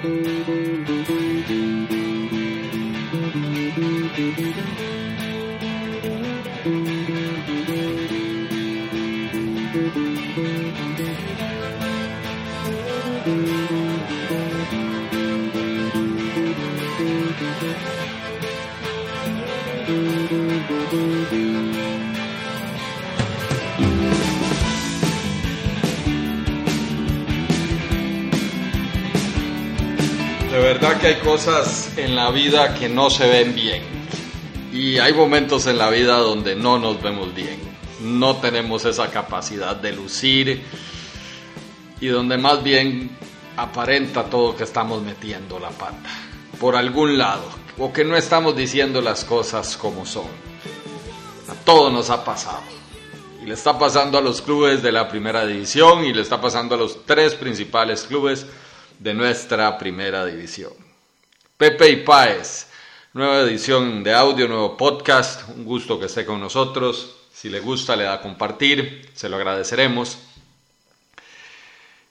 De verdad hay cosas en la vida que no se ven bien. Y hay momentos en la vida donde no nos vemos bien. No tenemos esa capacidad de lucir y donde más bien aparenta todo que estamos metiendo la pata por algún lado o que no estamos diciendo las cosas como son. A todo nos ha pasado. Y le está pasando a los clubes de la primera división y le está pasando a los tres principales clubes de nuestra primera división. Pepe y Páez, nueva edición de audio, nuevo podcast. Un gusto que esté con nosotros. Si le gusta, le da a compartir, se lo agradeceremos.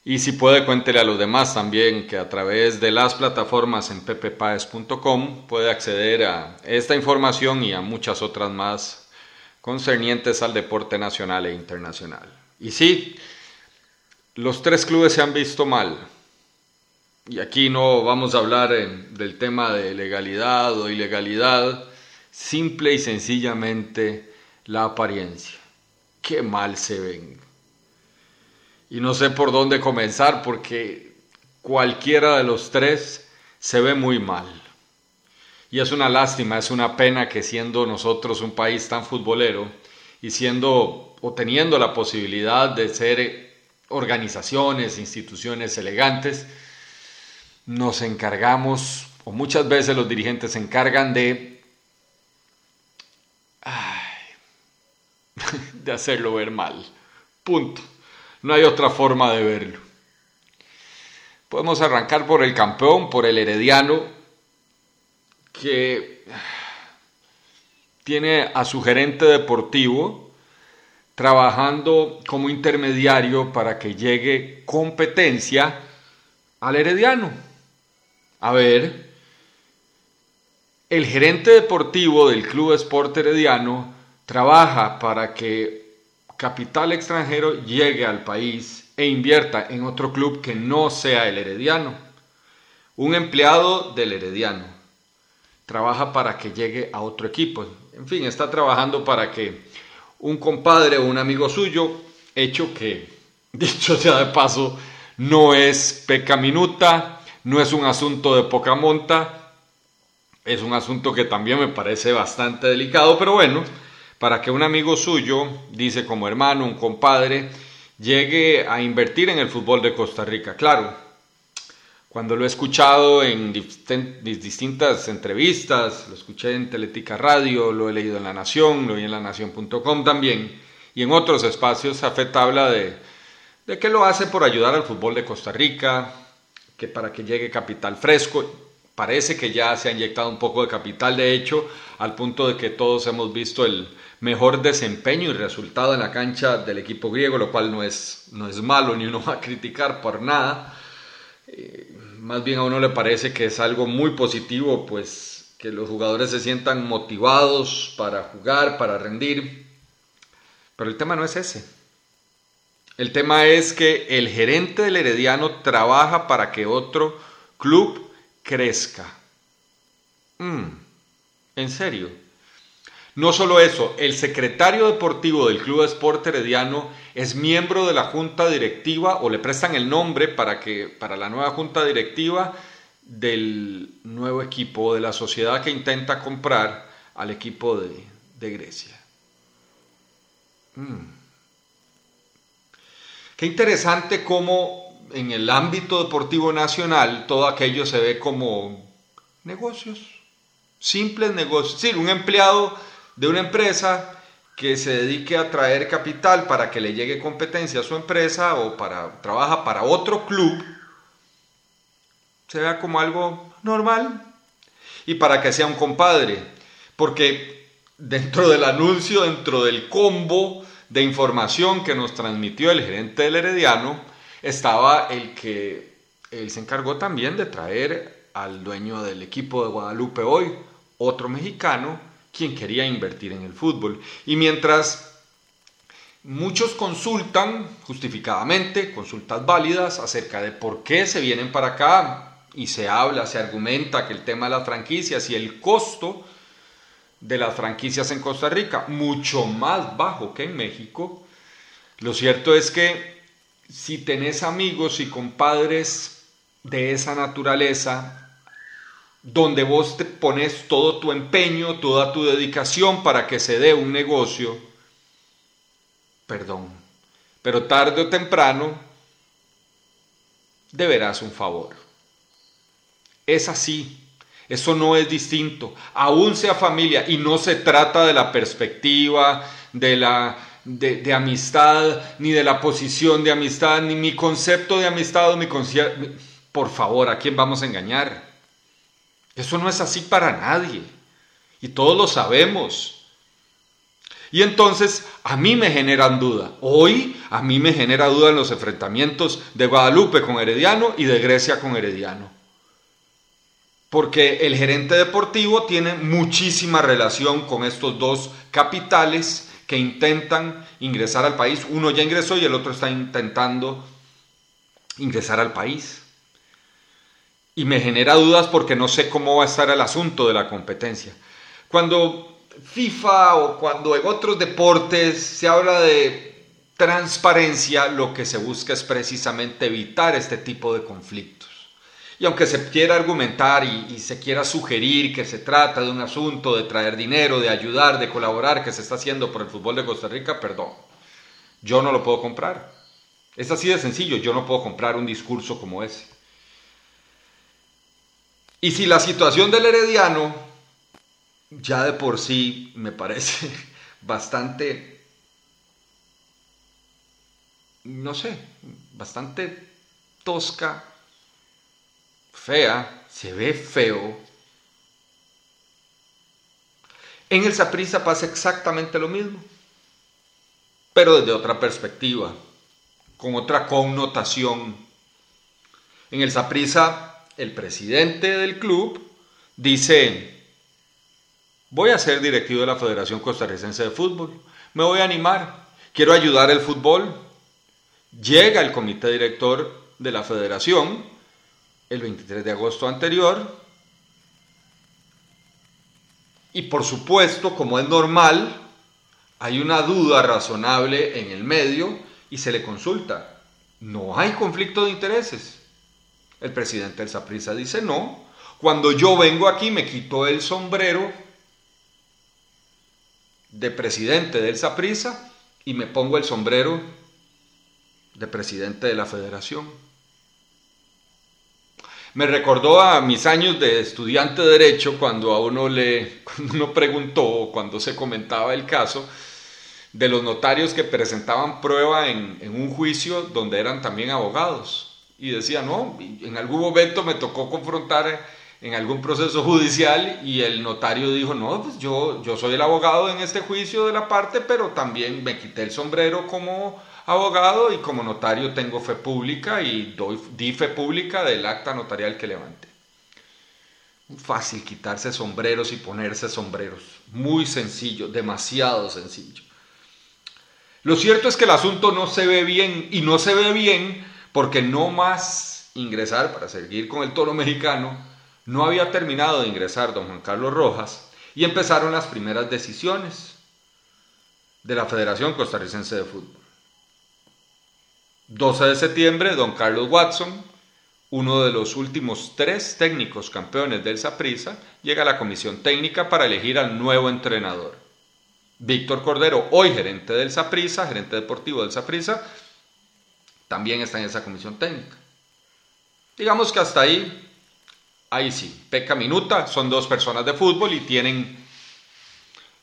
Y si puede, cuéntele a los demás también que a través de las plataformas en pepepaez.com puede acceder a esta información y a muchas otras más concernientes al deporte nacional e internacional. Y sí, los tres clubes se han visto mal. Y aquí no vamos a hablar del tema de legalidad o ilegalidad, simple y sencillamente la apariencia. Qué mal se ven y no sé por dónde comenzar porque cualquiera de los tres se ve muy mal. Y es una lástima, es una pena que siendo nosotros un país tan futbolero y siendo o teniendo la posibilidad de ser organizaciones, instituciones elegantes, nos encargamos, o muchas veces los dirigentes se encargan de, de hacerlo ver mal. Punto. No hay otra forma de verlo. Podemos arrancar por el campeón, por el herediano, que tiene a su gerente deportivo trabajando como intermediario para que llegue competencia al herediano. A ver, el gerente deportivo del Club Sport Herediano trabaja para que capital extranjero llegue al país e invierta en otro club que no sea el herediano. Un empleado del herediano trabaja para que llegue a otro equipo. En fin, está trabajando para que un compadre o un amigo suyo, hecho que, dicho sea de paso, no es pecaminuta, no es un asunto de poca monta, es un asunto que también me parece bastante delicado, pero bueno, para que un amigo suyo, dice como hermano, un compadre, llegue a invertir en el fútbol de Costa Rica. Claro, cuando lo he escuchado en distintas entrevistas, lo escuché en Teletica Radio, lo he leído en La Nación, lo vi en lanación.com también, y en otros espacios, Afet habla de, de que lo hace por ayudar al fútbol de Costa Rica, que para que llegue capital fresco, parece que ya se ha inyectado un poco de capital, de hecho, al punto de que todos hemos visto el mejor desempeño y resultado en la cancha del equipo griego, lo cual no es, no es malo ni uno va a criticar por nada. Eh, más bien a uno le parece que es algo muy positivo, pues que los jugadores se sientan motivados para jugar, para rendir. Pero el tema no es ese. El tema es que el gerente del Herediano trabaja para que otro club crezca. Mm, ¿En serio? No solo eso, el secretario deportivo del Club Sport Herediano es miembro de la junta directiva o le prestan el nombre para que para la nueva junta directiva del nuevo equipo de la sociedad que intenta comprar al equipo de, Grecia. Mm. Qué interesante cómo en el ámbito deportivo nacional todo aquello se ve como negocios, simples negocios. Sí, un empleado de una empresa que se dedique a traer capital para que le llegue competencia a su empresa o para trabaja para otro club se vea como algo normal y para que sea un compadre, porque dentro del anuncio, dentro del combo de información que nos transmitió el gerente del Herediano, estaba el que él se encargó también de traer al dueño del equipo de Guadalupe hoy, otro mexicano, quien quería invertir en el fútbol. Y mientras muchos consultan justificadamente, consultas válidas acerca de por qué se vienen para acá, y se habla, se argumenta que el tema de las franquicias y el costo de las franquicias en Costa Rica, mucho más bajo que en México, lo cierto es que si tenés amigos y compadres de esa naturaleza, donde vos te pones todo tu empeño, toda tu dedicación para que se dé un negocio, perdón, pero tarde o temprano deberás un favor. Es así, eso no es distinto, aún sea familia, y no se trata de la perspectiva, de la de, amistad, ni de la posición de amistad, ni mi concepto de amistad, mi por favor, ¿a quién vamos a engañar? Eso no es así para nadie. Y todos lo sabemos. Y entonces a mí me generan duda. Hoy a mí me genera duda en los enfrentamientos de Guadalupe con Herediano y de Grecia con Herediano. Porque el gerente deportivo tiene muchísima relación con estos dos capitales que intentan ingresar al país. Uno ya ingresó y el otro está intentando ingresar al país y me genera dudas porque no sé cómo va a estar el asunto de la competencia. Cuando FIFA o cuando en otros deportes se habla de transparencia, lo que se busca es precisamente evitar este tipo de conflictos. Y aunque se quiera argumentar y, se quiera sugerir que se trata de un asunto de traer dinero, de ayudar, de colaborar, que se está haciendo por el fútbol de Costa Rica, perdón, yo no lo puedo comprar. Es así de sencillo, yo no puedo comprar un discurso como ese. Y si la situación del herediano ya de por sí me parece bastante, no sé, bastante tosca, fea, se ve feo. En el Saprisa pasa exactamente lo mismo, pero desde otra perspectiva, con otra connotación. En el Saprisa el presidente del club dice, voy a ser directivo de la Federación Costarricense de Fútbol, me voy a animar, quiero ayudar el fútbol. Llega el comité director de la federación el 23 de agosto anterior y por supuesto, como es normal, hay una duda razonable en el medio y se le consulta. No hay conflicto de intereses. El presidente del Saprisa dice no. Cuando yo vengo aquí me quito el sombrero de presidente del Saprisa y me pongo el sombrero de presidente de la federación. Me recordó a mis años de estudiante de derecho cuando a uno le cuando uno preguntó cuando se comentaba el caso de los notarios que presentaban prueba en, en un juicio donde eran también abogados. Y decía, no, en algún momento me tocó confrontar en algún proceso judicial y el notario dijo, no, pues yo, yo soy el abogado en este juicio de la parte, pero también me quité el sombrero como abogado y como notario tengo fe pública y doy, di fe pública del acta notarial que levante. Fácil quitarse sombreros y ponerse sombreros. Muy sencillo, demasiado sencillo. Lo cierto es que el asunto no se ve bien y no se ve bien porque no más ingresar, para seguir con el toro mexicano, no había terminado de ingresar don Juan Carlos Rojas y empezaron las primeras decisiones de la Federación Costarricense de Fútbol. 12 de septiembre, don Carlos Watson, uno de los últimos tres técnicos campeones del Saprissa, llega a la comisión técnica para elegir al nuevo entrenador. Víctor Cordero, hoy gerente del Saprissa, gerente deportivo del Saprissa, también está en esa comisión técnica. Digamos que hasta ahí, ahí sí, peca minuta, son dos personas de fútbol y tienen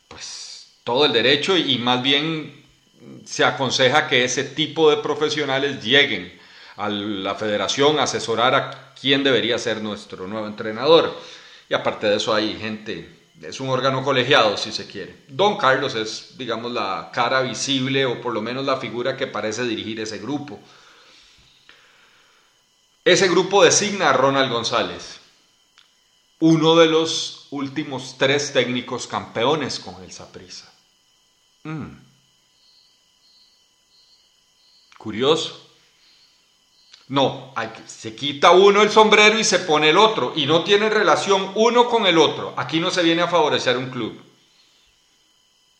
pues todo el derecho y más bien se aconseja que ese tipo de profesionales lleguen a la federación a asesorar a quién debería ser nuestro nuevo entrenador. Y aparte de eso hay gente, es un órgano colegiado si se quiere. Don Carlos es, digamos, la cara visible o por lo menos la figura que parece dirigir ese grupo. Ese grupo designa a Ronald González, uno de los últimos tres técnicos campeones con el Saprissa. Mm. Curioso. No, se quita uno el sombrero y se pone el otro, y no tiene relación uno con el otro. Aquí no se viene a favorecer un club.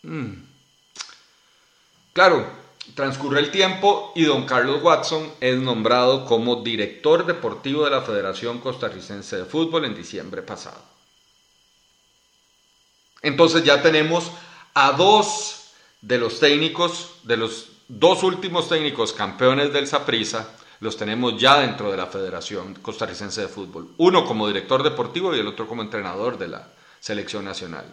Mm. Claro, transcurre el tiempo y don Carlos Watson es nombrado como director deportivo de la Federación Costarricense de Fútbol en diciembre pasado. Entonces ya tenemos a dos de los técnicos, de los dos últimos técnicos campeones del Saprissa, los tenemos ya dentro de la Federación Costarricense de Fútbol. Uno como director deportivo y el otro como entrenador de la selección nacional.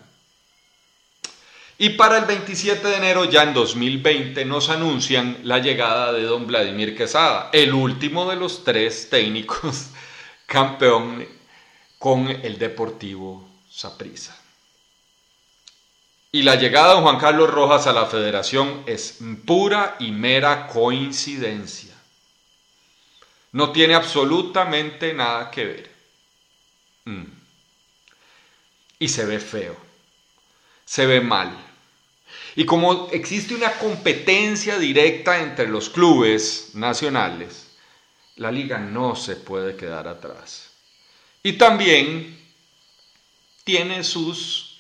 Y para el 27 de enero, ya en 2020, nos anuncian la llegada de don Vladimir Quesada, el último de los tres técnicos campeón con el Deportivo Saprissa. Y la llegada de Juan Carlos Rojas a la federación es pura y mera coincidencia. No tiene absolutamente nada que ver. Mm. Y se ve feo. Se ve mal. Y como existe una competencia directa entre los clubes nacionales, la liga no se puede quedar atrás. Y también tiene sus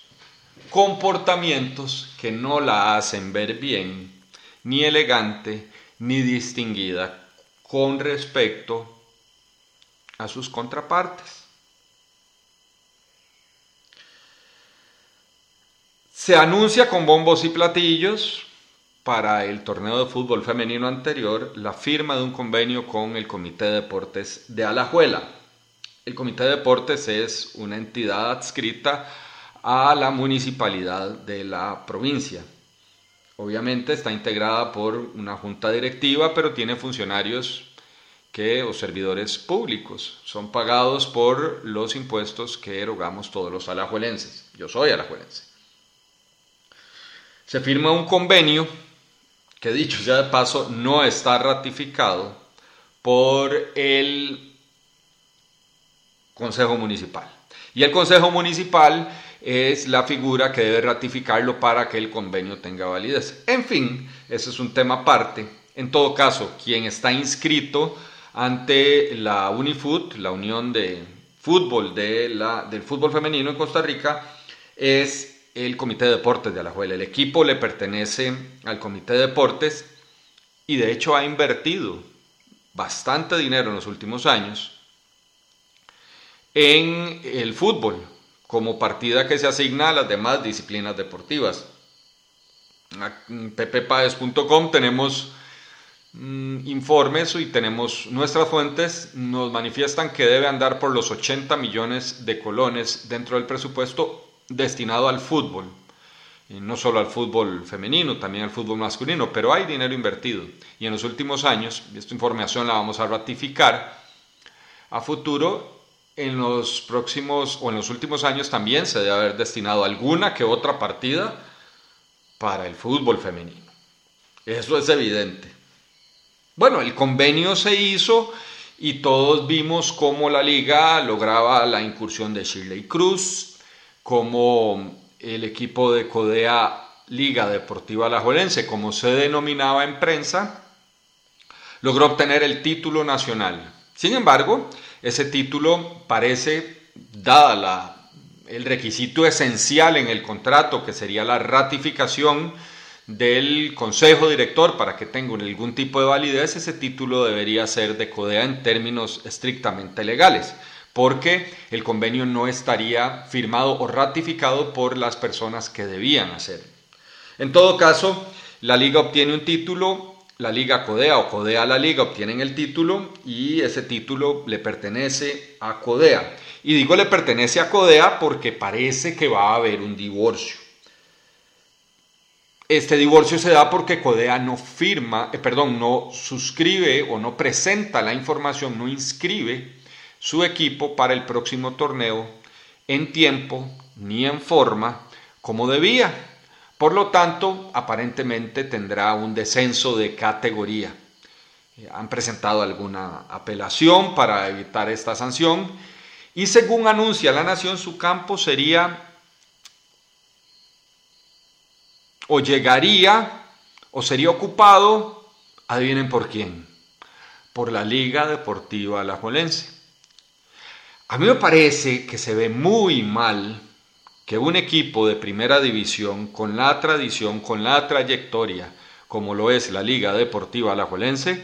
comportamientos que no la hacen ver bien, ni elegante, ni distinguida con respecto a sus contrapartes. Se anuncia con bombos y platillos para el torneo de fútbol femenino anterior la firma de un convenio con el Comité de Deportes de Alajuela. El Comité de Deportes es una entidad adscrita a la municipalidad de la provincia. Obviamente está integrada por una junta directiva, pero tiene funcionarios que o servidores públicos son pagados por los impuestos que erogamos todos los alajuelenses. Yo soy alajuelense se firma un convenio que dicho sea de paso no está ratificado por el Consejo Municipal. Y el Consejo Municipal es la figura que debe ratificarlo para que el convenio tenga validez. En fin, ese es un tema aparte. En todo caso, quien está inscrito ante la Unifoot, la Unión de Fútbol de la, del Fútbol Femenino en Costa Rica, es el Comité de Deportes de Alajuela. El equipo le pertenece al Comité de Deportes y de hecho ha invertido bastante dinero en los últimos años en el fútbol como partida que se asigna a las demás disciplinas deportivas. En pppaes.com tenemos mm, informes y tenemos nuestras fuentes nos manifiestan que debe andar por los 80 millones de colones dentro del presupuesto destinado al fútbol, y no solo al fútbol femenino, también al fútbol masculino, pero hay dinero invertido. Y en los últimos años, y esta información la vamos a ratificar, a futuro, en los próximos o en los últimos años también se debe haber destinado alguna que otra partida para el fútbol femenino. Eso es evidente. Bueno, el convenio se hizo y todos vimos cómo la liga lograba la incursión de Shirley Cruz, como el equipo de Codea Liga Deportiva Alajuelense, como se denominaba en prensa, logró obtener el título nacional. Sin embargo, ese título parece, dada la, el requisito esencial en el contrato, que sería la ratificación del consejo director para que tenga algún tipo de validez, ese título debería ser de CODEA en términos estrictamente legales porque el convenio no estaría firmado o ratificado por las personas que debían hacer. En todo caso, la liga obtiene un título, la liga Codea o Codea la liga obtienen el título y ese título le pertenece a Codea. Y digo le pertenece a Codea porque parece que va a haber un divorcio. Este divorcio se da porque Codea no firma, eh, perdón, no suscribe o no presenta la información, no inscribe su equipo para el próximo torneo en tiempo ni en forma como debía. Por lo tanto, aparentemente tendrá un descenso de categoría. Eh, han presentado alguna apelación para evitar esta sanción y según anuncia la Nación, su campo sería o llegaría o sería ocupado, adivinen por quién, por la Liga Deportiva Alajuelense. A mí me parece que se ve muy mal que un equipo de primera división con la tradición, con la trayectoria, como lo es la Liga Deportiva Alajuelense,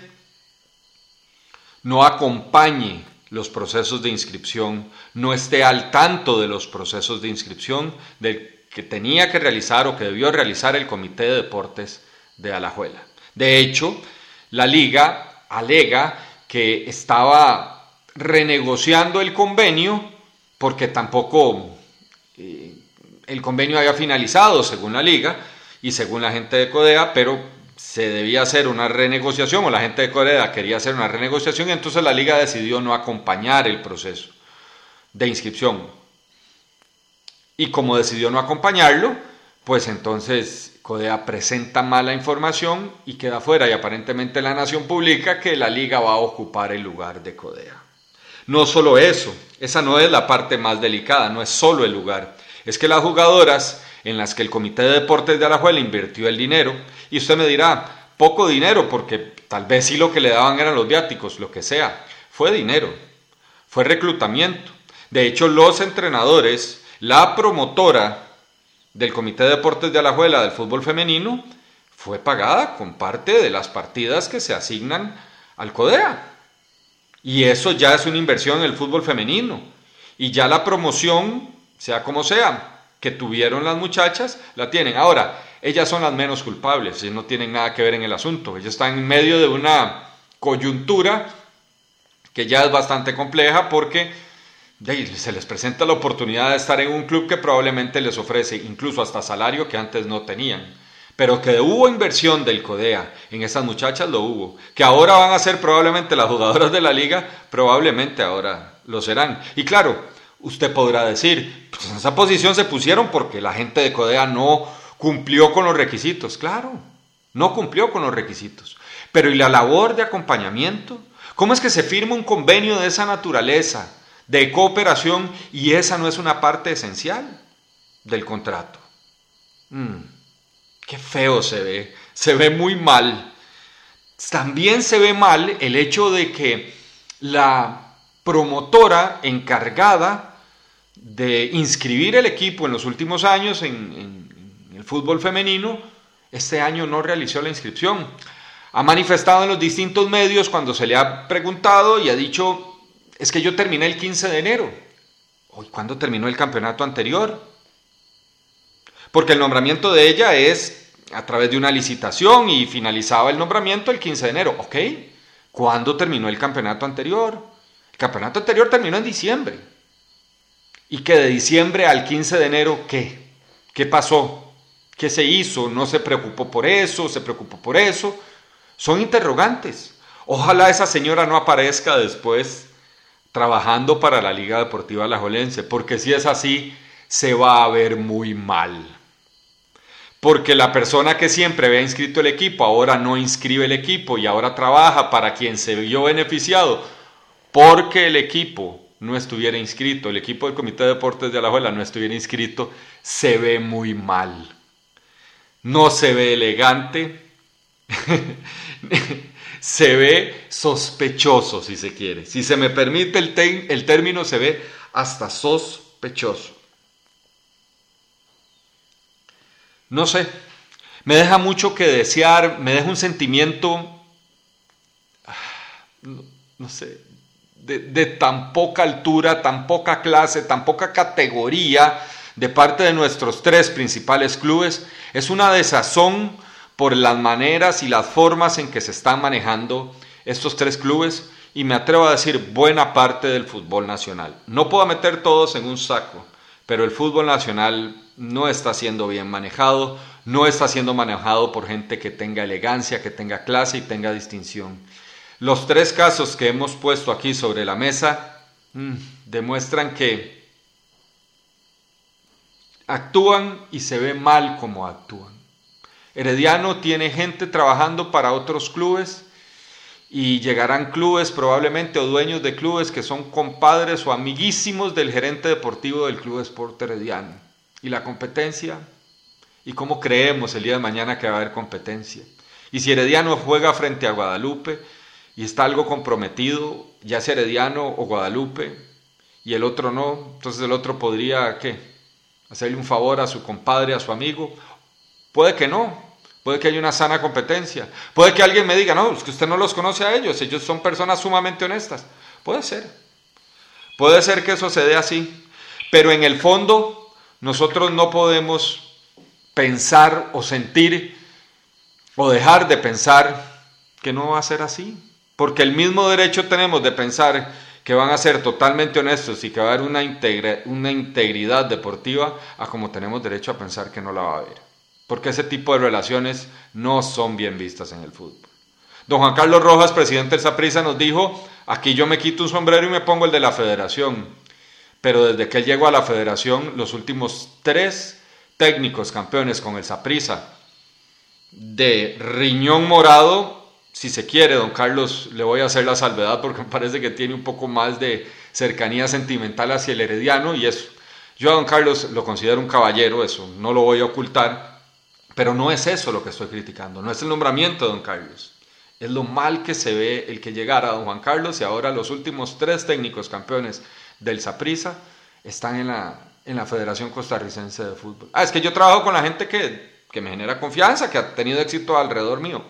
no acompañe los procesos de inscripción, no esté al tanto de los procesos de inscripción del que tenía que realizar o que debió realizar el Comité de Deportes de Alajuela. De hecho, la liga alega que estaba renegociando el convenio porque tampoco eh, el convenio había finalizado según la liga y según la gente de Codea, pero se debía hacer una renegociación o la gente de Codea quería hacer una renegociación y entonces la liga decidió no acompañar el proceso de inscripción. Y como decidió no acompañarlo, pues entonces Codea presenta mala información y queda fuera y aparentemente la nación publica que la liga va a ocupar el lugar de Codea. No solo eso, esa no es la parte más delicada, no es solo el lugar es que las jugadoras en las que el Comité de Deportes de Alajuela invirtió el dinero, y usted me dirá, poco dinero, porque tal vez sí lo que le daban eran los viáticos, lo que sea, fue dinero, fue reclutamiento. De hecho, los entrenadores, la promotora del Comité de Deportes de Alajuela del fútbol femenino, fue pagada con parte de las partidas que se asignan al CODEA. Y eso ya es una inversión en el fútbol femenino. Y ya la promoción sea como sea, que tuvieron las muchachas, la tienen. Ahora, ellas son las menos culpables, no tienen nada que ver en el asunto. Ellas están en medio de una coyuntura que ya es bastante compleja porque se les presenta la oportunidad de estar en un club que probablemente les ofrece incluso hasta salario que antes no tenían. Pero que hubo inversión del CODEA en esas muchachas, lo hubo. Que ahora van a ser probablemente las jugadoras de la liga, probablemente ahora lo serán. Y claro, Usted podrá decir, pues en esa posición se pusieron porque la gente de Codea no cumplió con los requisitos. Claro, no cumplió con los requisitos. Pero ¿y la labor de acompañamiento? ¿Cómo es que se firma un convenio de esa naturaleza, de cooperación, y esa no es una parte esencial del contrato? Mm, qué feo se ve, se ve muy mal. También se ve mal el hecho de que la promotora encargada de inscribir el equipo en los últimos años en, el fútbol femenino, este año no realizó la inscripción. Ha manifestado en los distintos medios cuando se le ha preguntado y ha dicho, es que yo terminé el 15 de enero. ¿Hoy cuándo terminó el campeonato anterior? Porque el nombramiento de ella es a través de una licitación y finalizaba el nombramiento el 15 de enero. ¿Ok? ¿Cuándo terminó el campeonato anterior? El campeonato anterior terminó en diciembre. ¿Y que de diciembre al 15 de enero qué? ¿Qué pasó? ¿Qué se hizo? ¿No se preocupó por eso? ¿Se preocupó por eso? Son interrogantes. Ojalá esa señora no aparezca después trabajando para la Liga Deportiva Alajuelense, porque si es así, se va a ver muy mal. Porque la persona que siempre había inscrito el equipo ahora no inscribe el equipo y ahora trabaja para quien se vio beneficiado porque el equipo no estuviera inscrito, el equipo del Comité de Deportes de Alajuela no estuviera inscrito, se ve muy mal. No se ve elegante, se ve sospechoso, si se quiere. Si se me permite el, el término, se ve hasta sospechoso. No sé, me deja mucho que desear, me deja un sentimiento, no sé, de, tan poca altura, tan poca clase, tan poca categoría de parte de nuestros tres principales clubes, es una desazón por las maneras y las formas en que se están manejando estos tres clubes y me atrevo a decir buena parte del fútbol nacional. No puedo meter todos en un saco, pero el fútbol nacional no está siendo bien manejado, no está siendo manejado por gente que tenga elegancia, que tenga clase y tenga distinción. Los tres casos que hemos puesto aquí sobre la mesa mm, demuestran que actúan y se ve mal como actúan. Herediano tiene gente trabajando para otros clubes y llegarán clubes probablemente o dueños de clubes que son compadres o amiguísimos del gerente deportivo del Club Sport Herediano. Y la competencia, y cómo creemos el día de mañana que va a haber competencia. Y si Herediano juega frente a Guadalupe y está algo comprometido, ya sea Herediano o Guadalupe, y el otro no, entonces el otro podría, ¿qué? Hacerle un favor a su compadre, a su amigo. Puede que no, Puede que haya una sana competencia. Puede que alguien me diga, no, es que usted no los conoce a ellos, ellos son personas sumamente honestas. Puede ser. Puede ser que eso se dé así. Pero en el fondo, nosotros no podemos pensar o sentir o dejar de pensar que no va a ser así. Porque el mismo derecho tenemos de pensar que van a ser totalmente honestos y que va a haber una, una integridad deportiva a como tenemos derecho a pensar que no la va a haber porque ese tipo de relaciones no son bien vistas en el fútbol. Don Juan Carlos Rojas, presidente del Saprissa, nos dijo, aquí yo me quito un sombrero y me pongo el de la federación, pero desde que él llegó a la federación, los últimos tres técnicos campeones con el Saprissa, de riñón morado, si se quiere, don Carlos, le voy a hacer la salvedad porque me parece que tiene un poco más de cercanía sentimental hacia el herediano y eso. Yo a don Carlos lo considero un caballero, eso no lo voy a ocultar, pero no es eso lo que estoy criticando, no es el nombramiento de don Carlos. Es lo mal que se ve el que llegara don Juan Carlos y ahora los últimos tres técnicos campeones del Saprissa están en la, en la Federación Costarricense de Fútbol. Ah, es que yo trabajo con la gente que, que me genera confianza, que ha tenido éxito alrededor mío.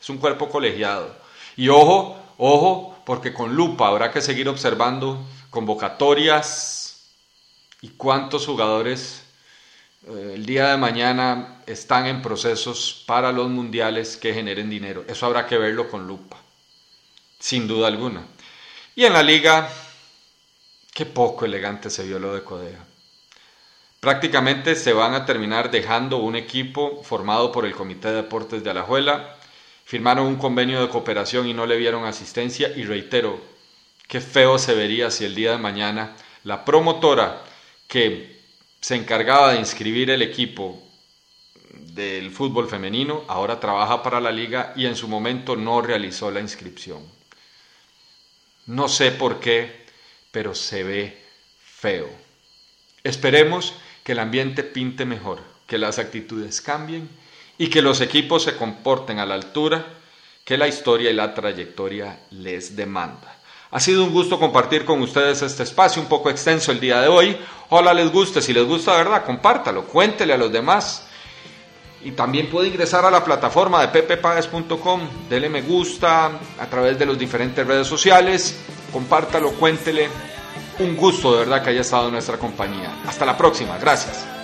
Es un cuerpo colegiado. Y ojo, ojo, porque con lupa habrá que seguir observando convocatorias y cuántos jugadores eh, el día de mañana están en procesos para los mundiales que generen dinero. Eso habrá que verlo con lupa, sin duda alguna. Y en la liga, qué poco elegante se vio lo de Codea. Prácticamente se van a terminar dejando un equipo formado por el Comité de Deportes de Alajuela. Firmaron un convenio de cooperación y no le vieron asistencia. Y reitero, qué feo se vería si el día de mañana la promotora que se encargaba de inscribir el equipo del fútbol femenino, ahora trabaja para la liga y en su momento no realizó la inscripción. No sé por qué, pero se ve feo. Esperemos que el ambiente pinte mejor, que las actitudes cambien y que los equipos se comporten a la altura que la historia y la trayectoria les demanda. Ha sido un gusto compartir con ustedes este espacio un poco extenso el día de hoy. Ojalá les guste, si les gusta, ¿verdad? Compártalo, cuéntele a los demás. Y también puede ingresar a la plataforma de pepepaes.com, dele me gusta a través de las diferentes redes sociales, compártalo, cuéntele. Un gusto de verdad que haya estado en nuestra compañía. Hasta la próxima, gracias.